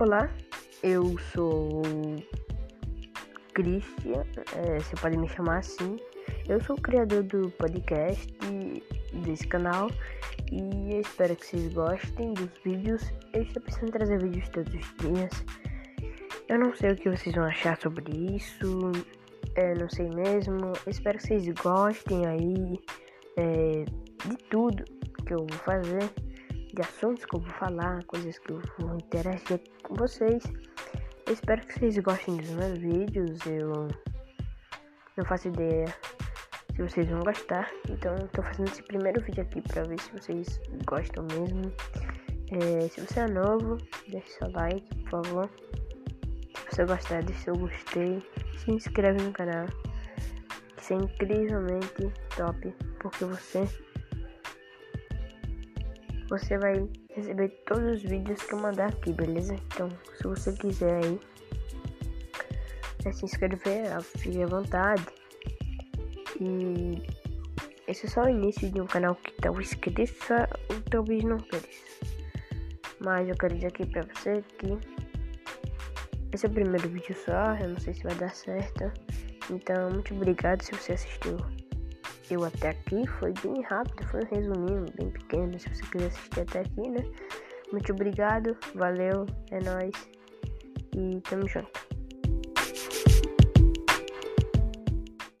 Olá, eu sou Christian, é, você pode me chamar assim. Eu sou o criador do podcast desse canal e eu espero que vocês gostem dos vídeos. Eu estou pensando em trazer vídeos todos os dias. Eu não sei o que vocês vão achar sobre isso, é, não sei mesmo. Eu espero que vocês gostem aí é, de tudo que eu vou fazer de assuntos que eu vou falar, coisas que eu vou interagir com vocês. Eu espero que vocês gostem dos meus vídeos. Eu não faço ideia se vocês vão gostar. Então estou fazendo esse primeiro vídeo aqui para ver se vocês gostam mesmo. É, se você é novo, deixe seu like, por favor. Se você gostar, deixe seu gostei. Se inscreve no canal. Isso é incrivelmente top. Porque você você vai receber todos os vídeos que eu mandar aqui, beleza? Então, se você quiser aí é se inscrever, fique à vontade. E esse é só o início de um canal que tá inscrito, só o teu vídeo não fez. Mas eu quero dizer aqui pra você que esse é o primeiro vídeo só, eu não sei se vai dar certo. Então, muito obrigado se você assistiu eu até aqui foi bem rápido, foi um resuminho bem pequeno. Se você quiser assistir até aqui, né? Muito obrigado, valeu, é nóis e tamo junto.